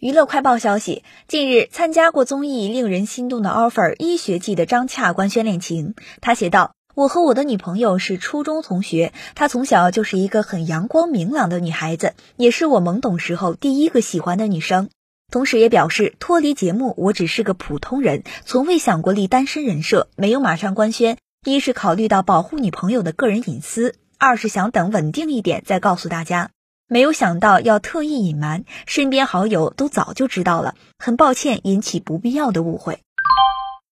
娱乐快报消息：近日，参加过综艺令人心动的 offer 医学季的张洽官宣恋情。他写道：“我和我的女朋友是初中同学，她从小就是一个很阳光明朗的女孩子，也是我懵懂时候第一个喜欢的女生。”同时也表示，脱离节目，我只是个普通人，从未想过立单身人设，没有马上官宣。一是考虑到保护女朋友的个人隐私，二是想等稳定一点再告诉大家。没有想到要特意隐瞒，身边好友都早就知道了，很抱歉引起不必要的误会。